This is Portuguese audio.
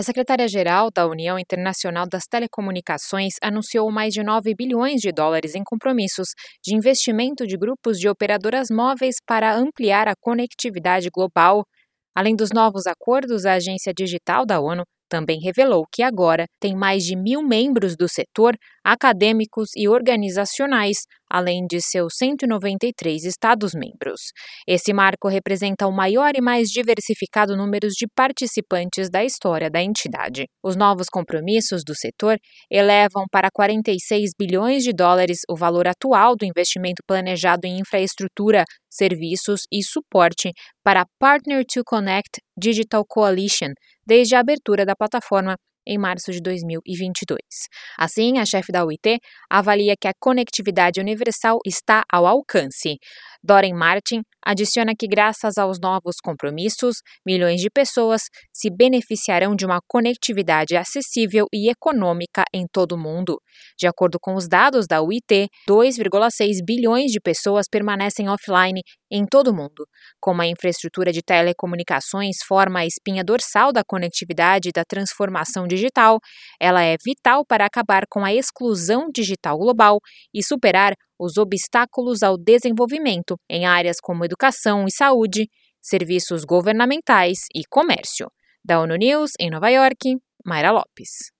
A secretária-geral da União Internacional das Telecomunicações anunciou mais de 9 bilhões de dólares em compromissos de investimento de grupos de operadoras móveis para ampliar a conectividade global. Além dos novos acordos, a Agência Digital da ONU também revelou que agora tem mais de mil membros do setor, acadêmicos e organizacionais, além de seus 193 Estados-membros. Esse marco representa o maior e mais diversificado número de participantes da história da entidade. Os novos compromissos do setor elevam para 46 bilhões de dólares o valor atual do investimento planejado em infraestrutura, serviços e suporte para a Partner to Connect Digital Coalition, desde a abertura da plataforma em março de 2022. Assim, a chefe da UIT avalia que a conectividade universal está ao alcance. Doreen Martin adiciona que, graças aos novos compromissos, milhões de pessoas se beneficiarão de uma conectividade acessível e econômica em todo o mundo. De acordo com os dados da UIT, 2,6 bilhões de pessoas permanecem offline em todo o mundo. Como a infraestrutura de telecomunicações forma a espinha dorsal da conectividade e da transformação digital, ela é vital para acabar com a exclusão digital global e superar os obstáculos ao desenvolvimento em áreas como educação e saúde, serviços governamentais e comércio. Da ONU News, em Nova York, Mayra Lopes.